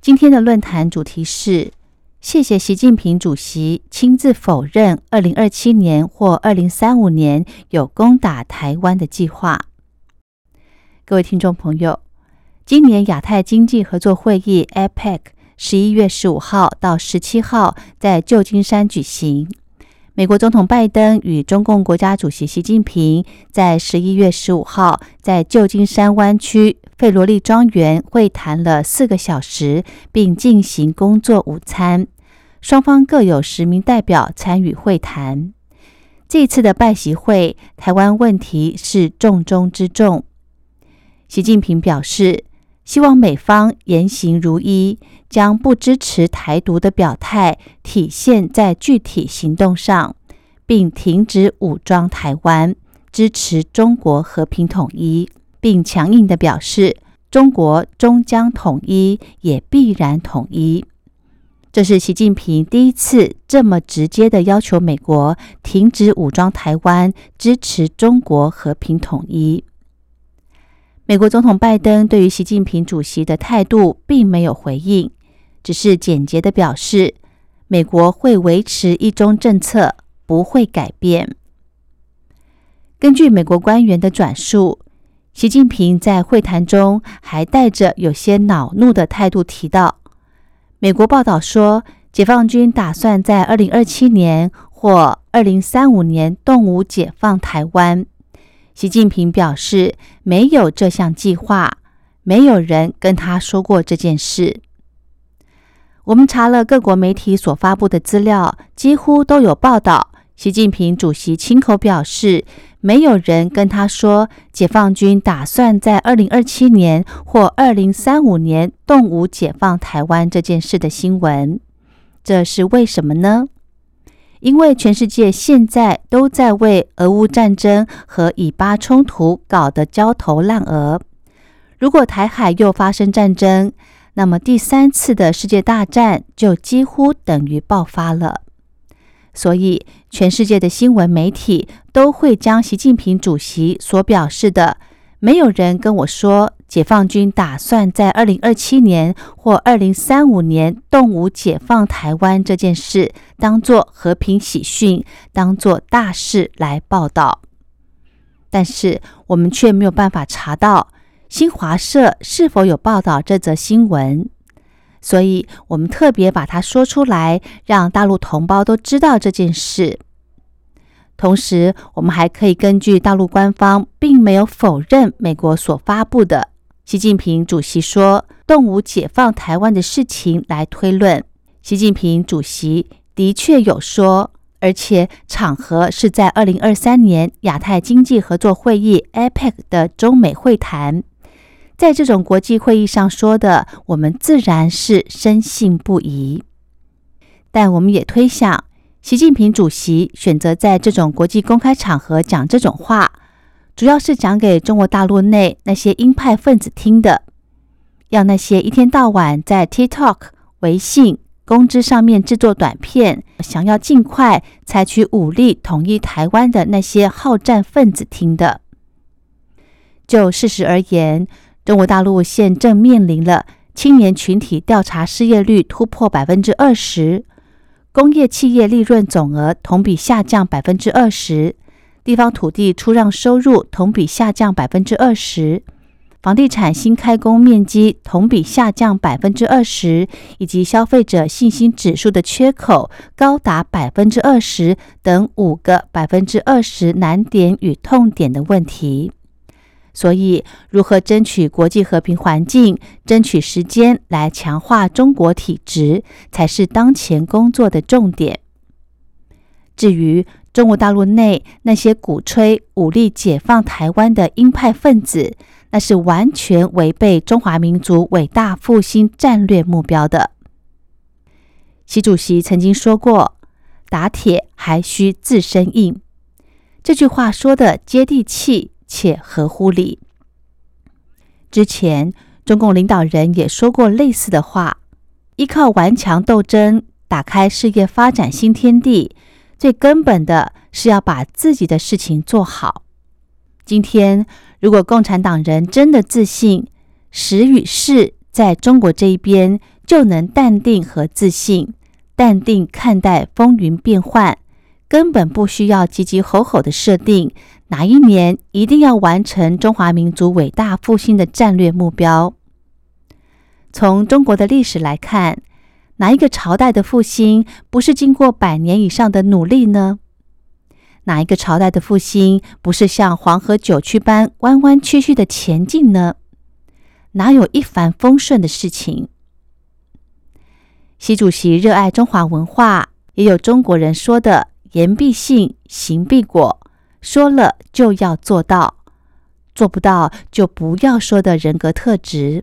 今天的论坛主题是：谢谢习近平主席亲自否认二零二七年或二零三五年有攻打台湾的计划。各位听众朋友，今年亚太经济合作会议 （APEC） 十一月十五号到十七号在旧金山举行。美国总统拜登与中共国家主席习近平在十一月十五号在旧金山湾区费罗利庄园会谈了四个小时，并进行工作午餐。双方各有十名代表参与会谈。这次的拜习会，台湾问题是重中之重。习近平表示，希望美方言行如一。将不支持台独的表态体现在具体行动上，并停止武装台湾，支持中国和平统一，并强硬的表示中国终将统一，也必然统一。这是习近平第一次这么直接的要求美国停止武装台湾，支持中国和平统一。美国总统拜登对于习近平主席的态度并没有回应。只是简洁的表示，美国会维持一中政策，不会改变。根据美国官员的转述，习近平在会谈中还带着有些恼怒的态度提到，美国报道说，解放军打算在二零二七年或二零三五年动武解放台湾。习近平表示，没有这项计划，没有人跟他说过这件事。我们查了各国媒体所发布的资料，几乎都有报道。习近平主席亲口表示，没有人跟他说解放军打算在二零二七年或二零三五年动武解放台湾这件事的新闻。这是为什么呢？因为全世界现在都在为俄乌战争和以巴冲突搞得焦头烂额。如果台海又发生战争，那么第三次的世界大战就几乎等于爆发了，所以全世界的新闻媒体都会将习近平主席所表示的“没有人跟我说解放军打算在二零二七年或二零三五年动武解放台湾”这件事当作和平喜讯，当作大事来报道，但是我们却没有办法查到。新华社是否有报道这则新闻？所以我们特别把它说出来，让大陆同胞都知道这件事。同时，我们还可以根据大陆官方并没有否认美国所发布的习近平主席说动武解放台湾的事情来推论，习近平主席的确有说，而且场合是在二零二三年亚太经济合作会议 （APEC） 的中美会谈。在这种国际会议上说的，我们自然是深信不疑。但我们也推想，习近平主席选择在这种国际公开场合讲这种话，主要是讲给中国大陆内那些鹰派分子听的，要那些一天到晚在 TikTok、微信、公知上面制作短片，想要尽快采取武力统一台湾的那些好战分子听的。就事实而言。中国大陆现正面临了青年群体调查失业率突破百分之二十，工业企业利润总额同比下降百分之二十，地方土地出让收入同比下降百分之二十，房地产新开工面积同比下降百分之二十，以及消费者信心指数的缺口高达百分之二十等五个百分之二十难点与痛点的问题。所以，如何争取国际和平环境，争取时间来强化中国体制，才是当前工作的重点。至于中国大陆内那些鼓吹武力解放台湾的鹰派分子，那是完全违背中华民族伟大复兴战略目标的。习主席曾经说过：“打铁还需自身硬。”这句话说的接地气且合乎理。之前中共领导人也说过类似的话：“依靠顽强斗争打开事业发展新天地，最根本的是要把自己的事情做好。”今天，如果共产党人真的自信，时与势在中国这一边，就能淡定和自信。淡定看待风云变幻，根本不需要急急吼吼的设定哪一年一定要完成中华民族伟大复兴的战略目标。从中国的历史来看，哪一个朝代的复兴不是经过百年以上的努力呢？哪一个朝代的复兴不是像黄河九曲般弯弯曲曲的前进呢？哪有一帆风顺的事情？习主席热爱中华文化，也有中国人说的“言必信，行必果”，说了就要做到，做不到就不要说的人格特质。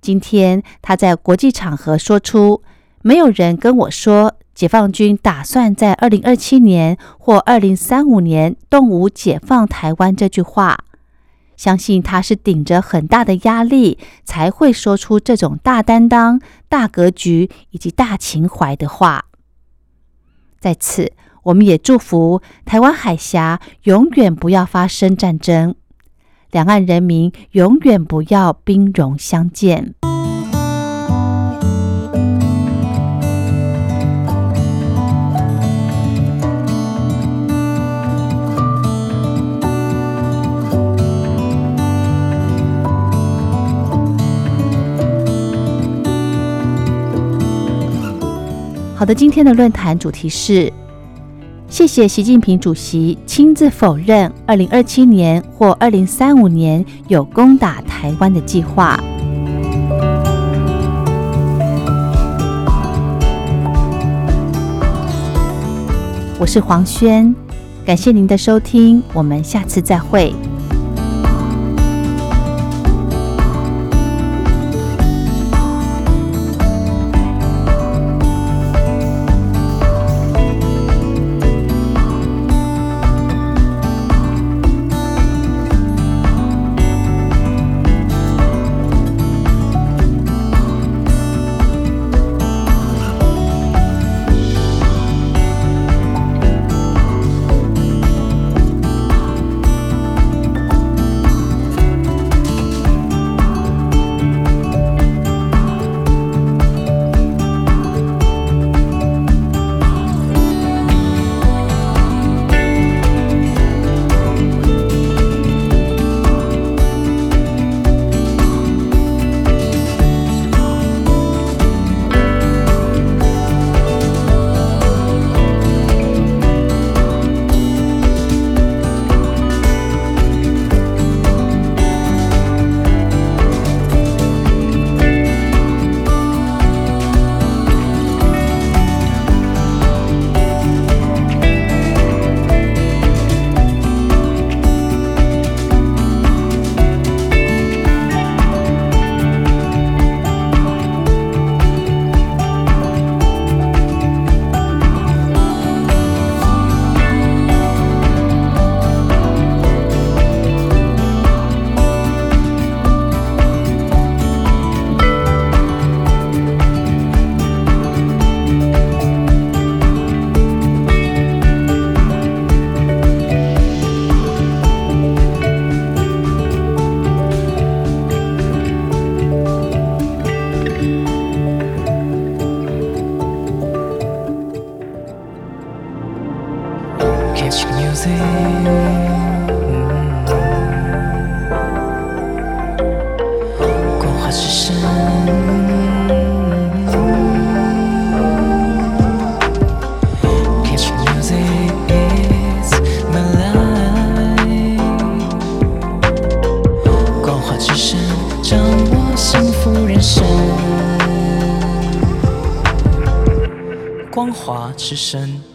今天他在国际场合说出“没有人跟我说解放军打算在二零二七年或二零三五年动武解放台湾”这句话。相信他是顶着很大的压力，才会说出这种大担当、大格局以及大情怀的话。在此，我们也祝福台湾海峡永远不要发生战争，两岸人民永远不要兵戎相见。好的，今天的论坛主题是：谢谢习近平主席亲自否认二零二七年或二零三五年有攻打台湾的计划。我是黄轩，感谢您的收听，我们下次再会。华之声。